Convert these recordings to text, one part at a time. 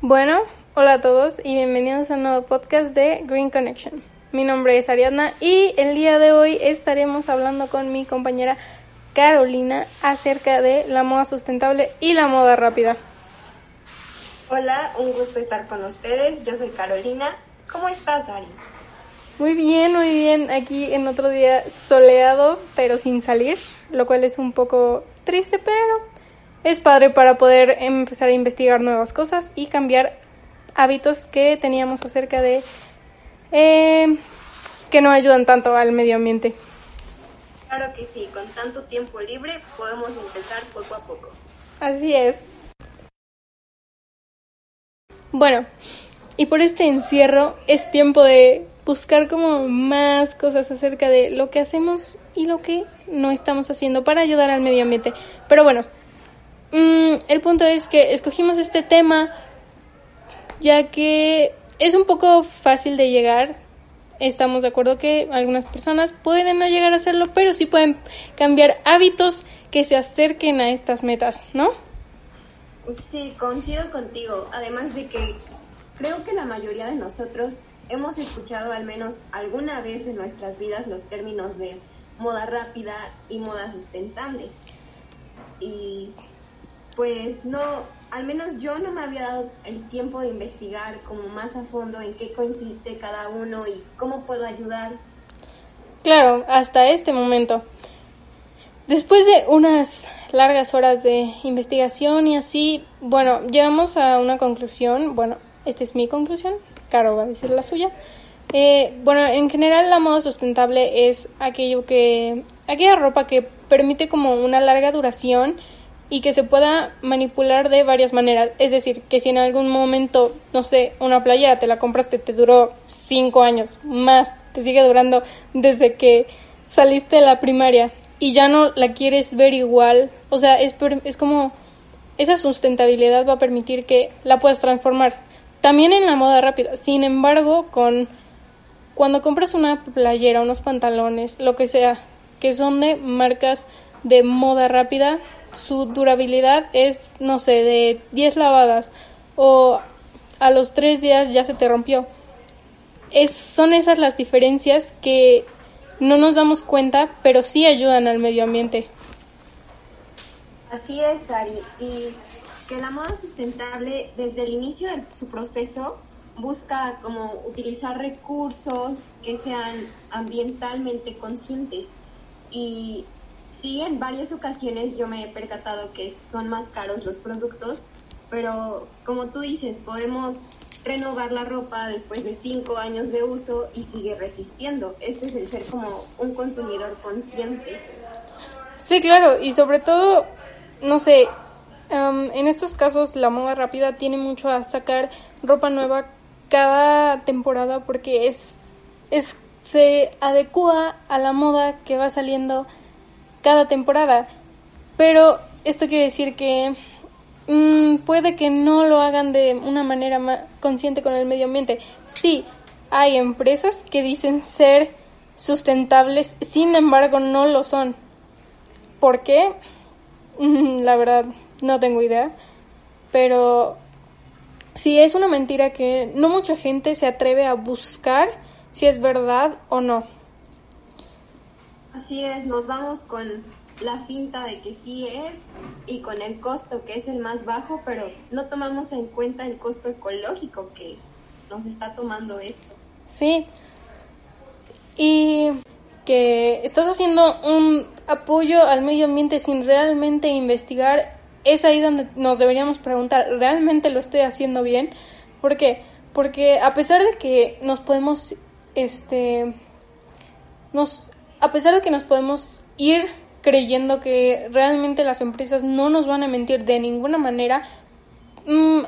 Bueno, hola a todos y bienvenidos a un nuevo podcast de Green Connection. Mi nombre es Ariadna y el día de hoy estaremos hablando con mi compañera Carolina acerca de la moda sustentable y la moda rápida. Hola, un gusto estar con ustedes. Yo soy Carolina. ¿Cómo estás, Ari? Muy bien, muy bien. Aquí en otro día soleado, pero sin salir, lo cual es un poco triste, pero es padre para poder empezar a investigar nuevas cosas y cambiar hábitos que teníamos acerca de eh, que no ayudan tanto al medio ambiente. Claro que sí, con tanto tiempo libre podemos empezar poco a poco. Así es. Bueno, y por este encierro es tiempo de buscar como más cosas acerca de lo que hacemos y lo que no estamos haciendo para ayudar al medio ambiente. Pero bueno, Mm, el punto es que escogimos este tema ya que es un poco fácil de llegar. Estamos de acuerdo que algunas personas pueden no llegar a hacerlo, pero sí pueden cambiar hábitos que se acerquen a estas metas, ¿no? Sí, coincido contigo. Además de que creo que la mayoría de nosotros hemos escuchado al menos alguna vez en nuestras vidas los términos de moda rápida y moda sustentable. Y pues no, al menos yo no me había dado el tiempo de investigar como más a fondo en qué consiste cada uno y cómo puedo ayudar. Claro, hasta este momento. Después de unas largas horas de investigación y así, bueno, llegamos a una conclusión, bueno, esta es mi conclusión, Caro va a decir la suya. Eh, bueno, en general la moda sustentable es aquello que, aquella ropa que permite como una larga duración, y que se pueda manipular de varias maneras. Es decir, que si en algún momento, no sé, una playera te la compraste, te duró cinco años, más, te sigue durando desde que saliste de la primaria y ya no la quieres ver igual, o sea, es, es como esa sustentabilidad va a permitir que la puedas transformar. También en la moda rápida. Sin embargo, con cuando compras una playera, unos pantalones, lo que sea, que son de marcas de moda rápida, su durabilidad es, no sé, de 10 lavadas o a los 3 días ya se te rompió. Es, son esas las diferencias que no nos damos cuenta, pero sí ayudan al medio ambiente. Así es, Ari. Y que la moda sustentable, desde el inicio de su proceso, busca como utilizar recursos que sean ambientalmente conscientes. Y Sí, en varias ocasiones yo me he percatado que son más caros los productos, pero como tú dices, podemos renovar la ropa después de cinco años de uso y sigue resistiendo. Esto es el ser como un consumidor consciente. Sí, claro, y sobre todo, no sé, en estos casos la moda rápida tiene mucho a sacar ropa nueva cada temporada porque es, es se adecua a la moda que va saliendo cada temporada. Pero esto quiere decir que mm, puede que no lo hagan de una manera más consciente con el medio ambiente. Sí, hay empresas que dicen ser sustentables, sin embargo no lo son. ¿Por qué? La verdad, no tengo idea. Pero sí es una mentira que no mucha gente se atreve a buscar si es verdad o no. Así es, nos vamos con la finta de que sí es y con el costo que es el más bajo, pero no tomamos en cuenta el costo ecológico que nos está tomando esto. Sí. Y que estás haciendo un apoyo al medio ambiente sin realmente investigar, es ahí donde nos deberíamos preguntar, ¿realmente lo estoy haciendo bien? ¿Por qué? Porque a pesar de que nos podemos, este, nos a pesar de que nos podemos ir creyendo que realmente las empresas no nos van a mentir de ninguna manera, mm,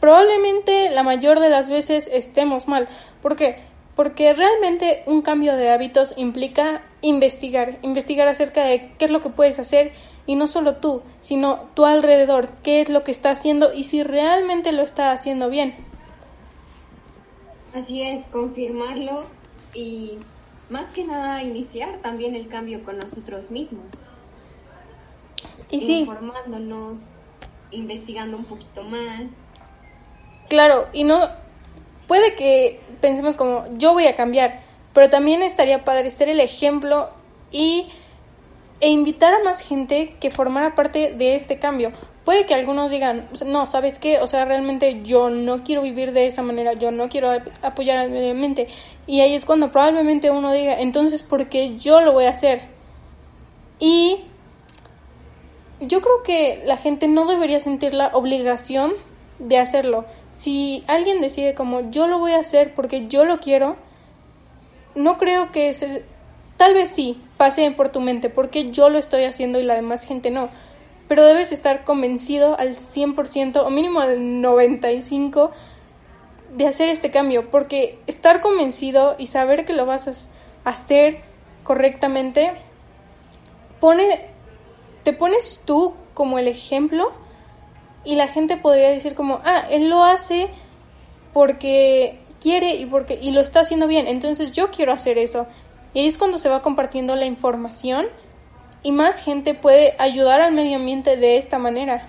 probablemente la mayor de las veces estemos mal. ¿Por qué? Porque realmente un cambio de hábitos implica investigar, investigar acerca de qué es lo que puedes hacer y no solo tú, sino tu alrededor, qué es lo que está haciendo y si realmente lo está haciendo bien. Así es, confirmarlo y más que nada iniciar también el cambio con nosotros mismos. Y sí. Informándonos, investigando un poquito más. Claro, y no puede que pensemos como yo voy a cambiar, pero también estaría padre ser el ejemplo y e invitar a más gente que formara parte de este cambio. Puede que algunos digan, no, ¿sabes qué? O sea, realmente yo no quiero vivir de esa manera, yo no quiero apoyar al medio ambiente. Y ahí es cuando probablemente uno diga, entonces, ¿por qué yo lo voy a hacer? Y yo creo que la gente no debería sentir la obligación de hacerlo. Si alguien decide como yo lo voy a hacer porque yo lo quiero, no creo que se, tal vez sí pase por tu mente porque yo lo estoy haciendo y la demás gente no pero debes estar convencido al 100% o mínimo al 95% de hacer este cambio, porque estar convencido y saber que lo vas a hacer correctamente pone te pones tú como el ejemplo y la gente podría decir como, "Ah, él lo hace porque quiere y porque y lo está haciendo bien, entonces yo quiero hacer eso." Y ahí es cuando se va compartiendo la información y más gente puede ayudar al medio ambiente de esta manera.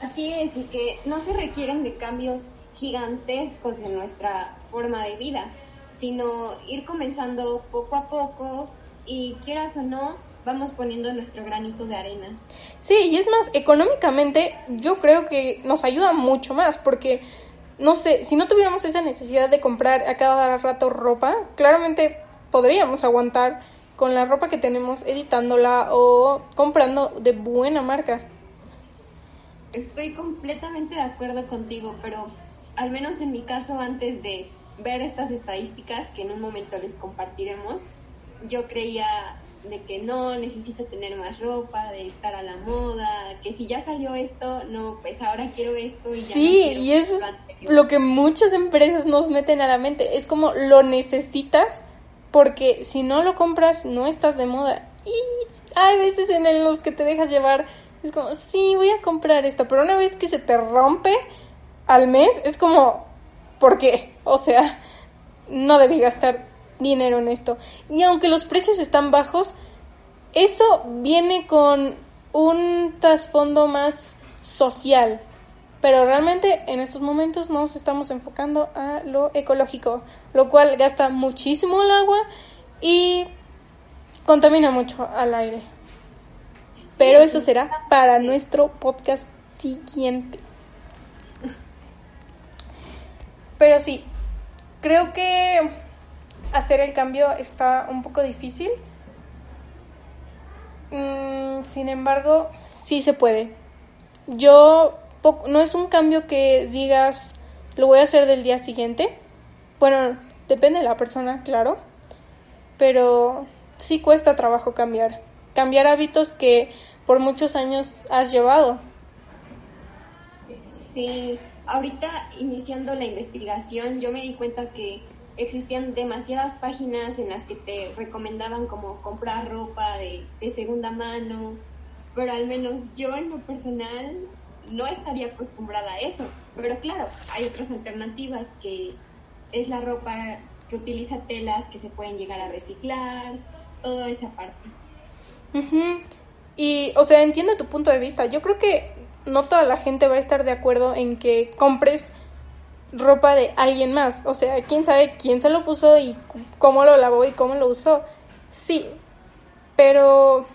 Así es, y que no se requieren de cambios gigantescos en nuestra forma de vida, sino ir comenzando poco a poco y quieras o no, vamos poniendo nuestro granito de arena. Sí, y es más, económicamente yo creo que nos ayuda mucho más porque, no sé, si no tuviéramos esa necesidad de comprar a cada rato ropa, claramente podríamos aguantar con la ropa que tenemos editándola o comprando de buena marca. Estoy completamente de acuerdo contigo, pero al menos en mi caso antes de ver estas estadísticas que en un momento les compartiremos, yo creía de que no, necesito tener más ropa, de estar a la moda, que si ya salió esto, no, pues ahora quiero esto y ya Sí, y eso es lo que muchas empresas nos meten a la mente, es como lo necesitas porque si no lo compras no estás de moda. Y hay veces en los que te dejas llevar, es como, sí, voy a comprar esto, pero una vez que se te rompe al mes, es como, ¿por qué? O sea, no debí gastar dinero en esto. Y aunque los precios están bajos, eso viene con un trasfondo más social, pero realmente en estos momentos nos estamos enfocando a lo ecológico, lo cual gasta muchísimo el agua y contamina mucho al aire. Pero eso será para nuestro podcast siguiente. Pero sí, creo que hacer el cambio está un poco difícil. Mm, sin embargo, sí se puede. Yo no es un cambio que digas lo voy a hacer del día siguiente. Bueno, depende de la persona, claro. Pero sí cuesta trabajo cambiar. Cambiar hábitos que por muchos años has llevado. Sí, ahorita iniciando la investigación yo me di cuenta que existían demasiadas páginas en las que te recomendaban como comprar ropa de, de segunda mano, pero al menos yo en lo personal no estaría acostumbrada a eso. Pero claro, hay otras alternativas que es la ropa que utiliza telas que se pueden llegar a reciclar, toda esa parte. Y, o sea, entiendo tu punto de vista. Yo creo que no toda la gente va a estar de acuerdo en que compres ropa de alguien más. O sea, quién sabe quién se lo puso y cómo lo lavó y cómo lo usó. Sí, pero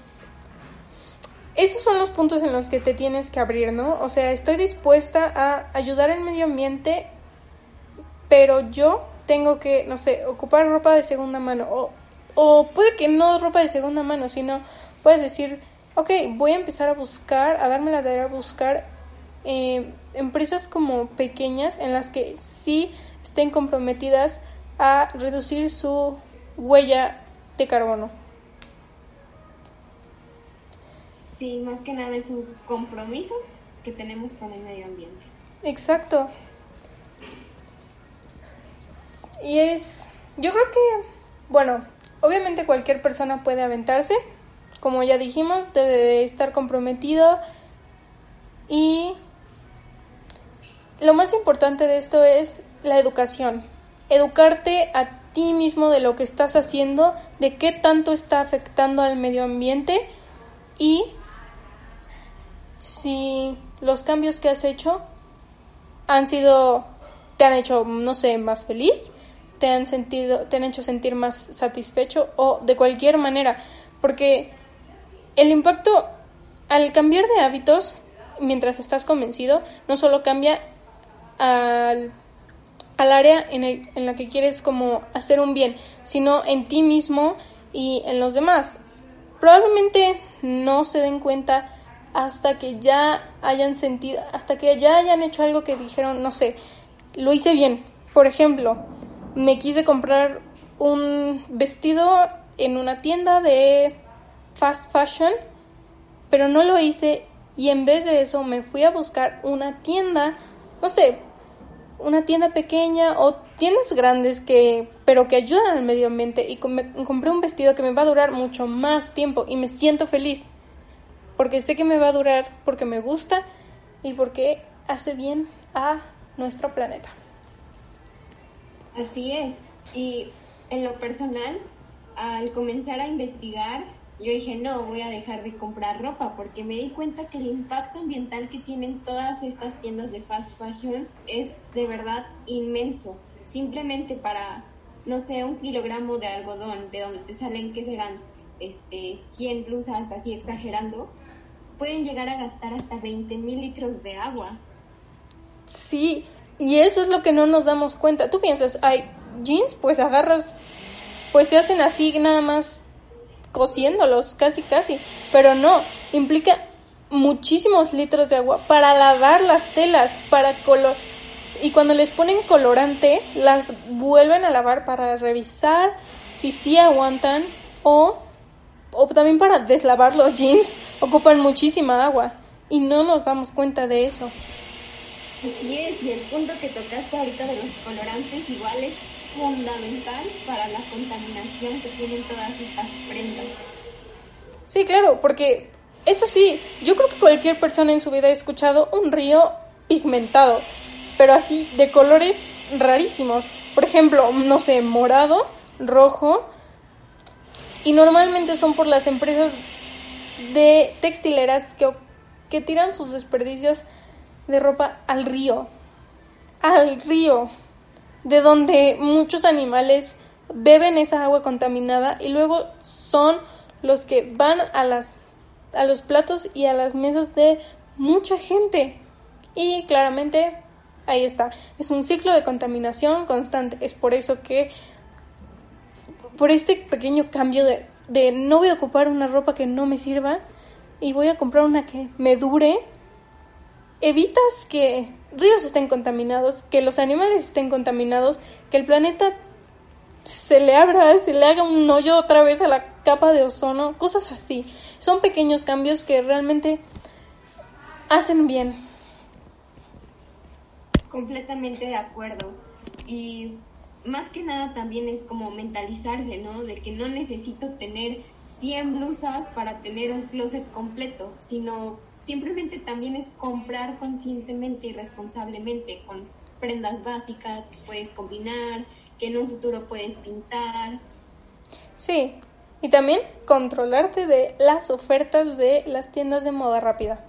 esos son los puntos en los que te tienes que abrir, ¿no? O sea, estoy dispuesta a ayudar al medio ambiente, pero yo tengo que, no sé, ocupar ropa de segunda mano. O, o puede que no ropa de segunda mano, sino puedes decir, ok, voy a empezar a buscar, a darme la tarea a buscar eh, empresas como pequeñas en las que sí estén comprometidas a reducir su huella de carbono. Sí, más que nada es un compromiso que tenemos con el medio ambiente. Exacto. Y es, yo creo que, bueno, obviamente cualquier persona puede aventarse, como ya dijimos, debe de estar comprometido y lo más importante de esto es la educación. Educarte a ti mismo de lo que estás haciendo, de qué tanto está afectando al medio ambiente y si los cambios que has hecho han sido, te han hecho, no sé, más feliz, te han sentido, te han hecho sentir más satisfecho o de cualquier manera, porque el impacto al cambiar de hábitos mientras estás convencido no solo cambia al, al área en, el, en la que quieres como hacer un bien, sino en ti mismo y en los demás. Probablemente no se den cuenta hasta que ya hayan sentido, hasta que ya hayan hecho algo que dijeron, no sé, lo hice bien. Por ejemplo, me quise comprar un vestido en una tienda de fast fashion, pero no lo hice y en vez de eso me fui a buscar una tienda, no sé, una tienda pequeña o tiendas grandes que pero que ayudan al medio ambiente y compré un vestido que me va a durar mucho más tiempo y me siento feliz porque sé que me va a durar porque me gusta y porque hace bien a nuestro planeta. Así es. Y en lo personal, al comenzar a investigar, yo dije, no, voy a dejar de comprar ropa porque me di cuenta que el impacto ambiental que tienen todas estas tiendas de fast fashion es de verdad inmenso. Simplemente para, no sé, un kilogramo de algodón, de donde te salen que serán este, 100 blusas, así exagerando, pueden llegar a gastar hasta 20 mil litros de agua. Sí, y eso es lo que no nos damos cuenta. Tú piensas, hay jeans, pues agarras, pues se hacen así nada más cociéndolos, casi casi, pero no, implica muchísimos litros de agua para lavar las telas, para color y cuando les ponen colorante las vuelven a lavar para revisar si sí aguantan o o también para deslavar los jeans ocupan muchísima agua y no nos damos cuenta de eso. Así es, y el punto que tocaste ahorita de los colorantes igual es fundamental para la contaminación que tienen todas estas prendas. Sí, claro, porque eso sí, yo creo que cualquier persona en su vida ha escuchado un río pigmentado, pero así de colores rarísimos. Por ejemplo, no sé, morado, rojo, y normalmente son por las empresas de textileras que, que tiran sus desperdicios de ropa al río. Al río de donde muchos animales beben esa agua contaminada y luego son los que van a las a los platos y a las mesas de mucha gente. Y claramente ahí está, es un ciclo de contaminación constante. Es por eso que por este pequeño cambio de, de no voy a ocupar una ropa que no me sirva y voy a comprar una que me dure, evitas que ríos estén contaminados, que los animales estén contaminados, que el planeta se le abra, se le haga un hoyo otra vez a la capa de ozono, cosas así. Son pequeños cambios que realmente hacen bien. Completamente de acuerdo. Y más que nada también es como mentalizarse, ¿no? De que no necesito tener 100 blusas para tener un closet completo, sino simplemente también es comprar conscientemente y responsablemente con prendas básicas que puedes combinar, que en un futuro puedes pintar. Sí, y también controlarte de las ofertas de las tiendas de moda rápida.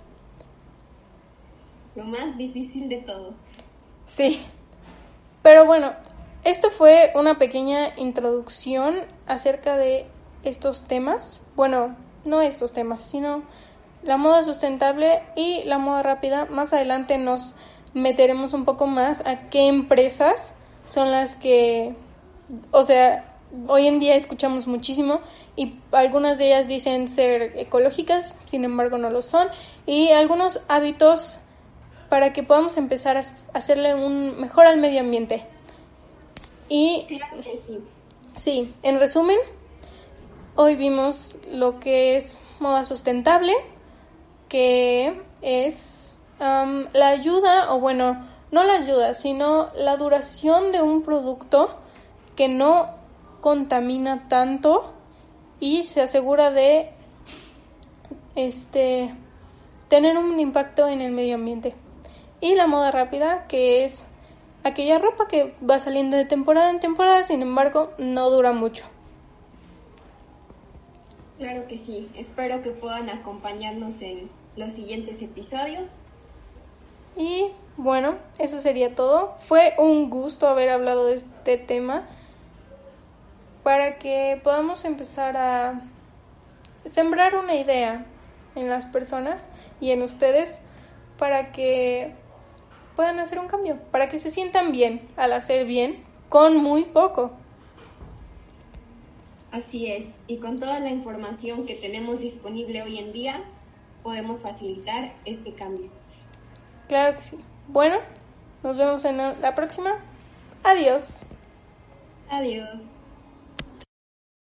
Lo más difícil de todo. Sí. Pero bueno, esto fue una pequeña introducción acerca de estos temas. Bueno, no estos temas, sino la moda sustentable y la moda rápida. Más adelante nos meteremos un poco más a qué empresas son las que, o sea, hoy en día escuchamos muchísimo y algunas de ellas dicen ser ecológicas, sin embargo no lo son, y algunos hábitos para que podamos empezar a hacerle un mejor al medio ambiente. Y claro que sí. Sí, en resumen, hoy vimos lo que es moda sustentable, que es la ayuda, o bueno, no la ayuda, sino la duración de un producto que no contamina tanto y se asegura de este tener un impacto en el medio ambiente. Y la moda rápida, que es aquella ropa que va saliendo de temporada en temporada, sin embargo, no dura mucho. Claro que sí, espero que puedan acompañarnos en los siguientes episodios. Y bueno, eso sería todo. Fue un gusto haber hablado de este tema para que podamos empezar a sembrar una idea en las personas y en ustedes para que puedan hacer un cambio, para que se sientan bien al hacer bien con muy poco. Así es, y con toda la información que tenemos disponible hoy en día, podemos facilitar este cambio. Claro que sí. Bueno, nos vemos en la próxima. Adiós. Adiós.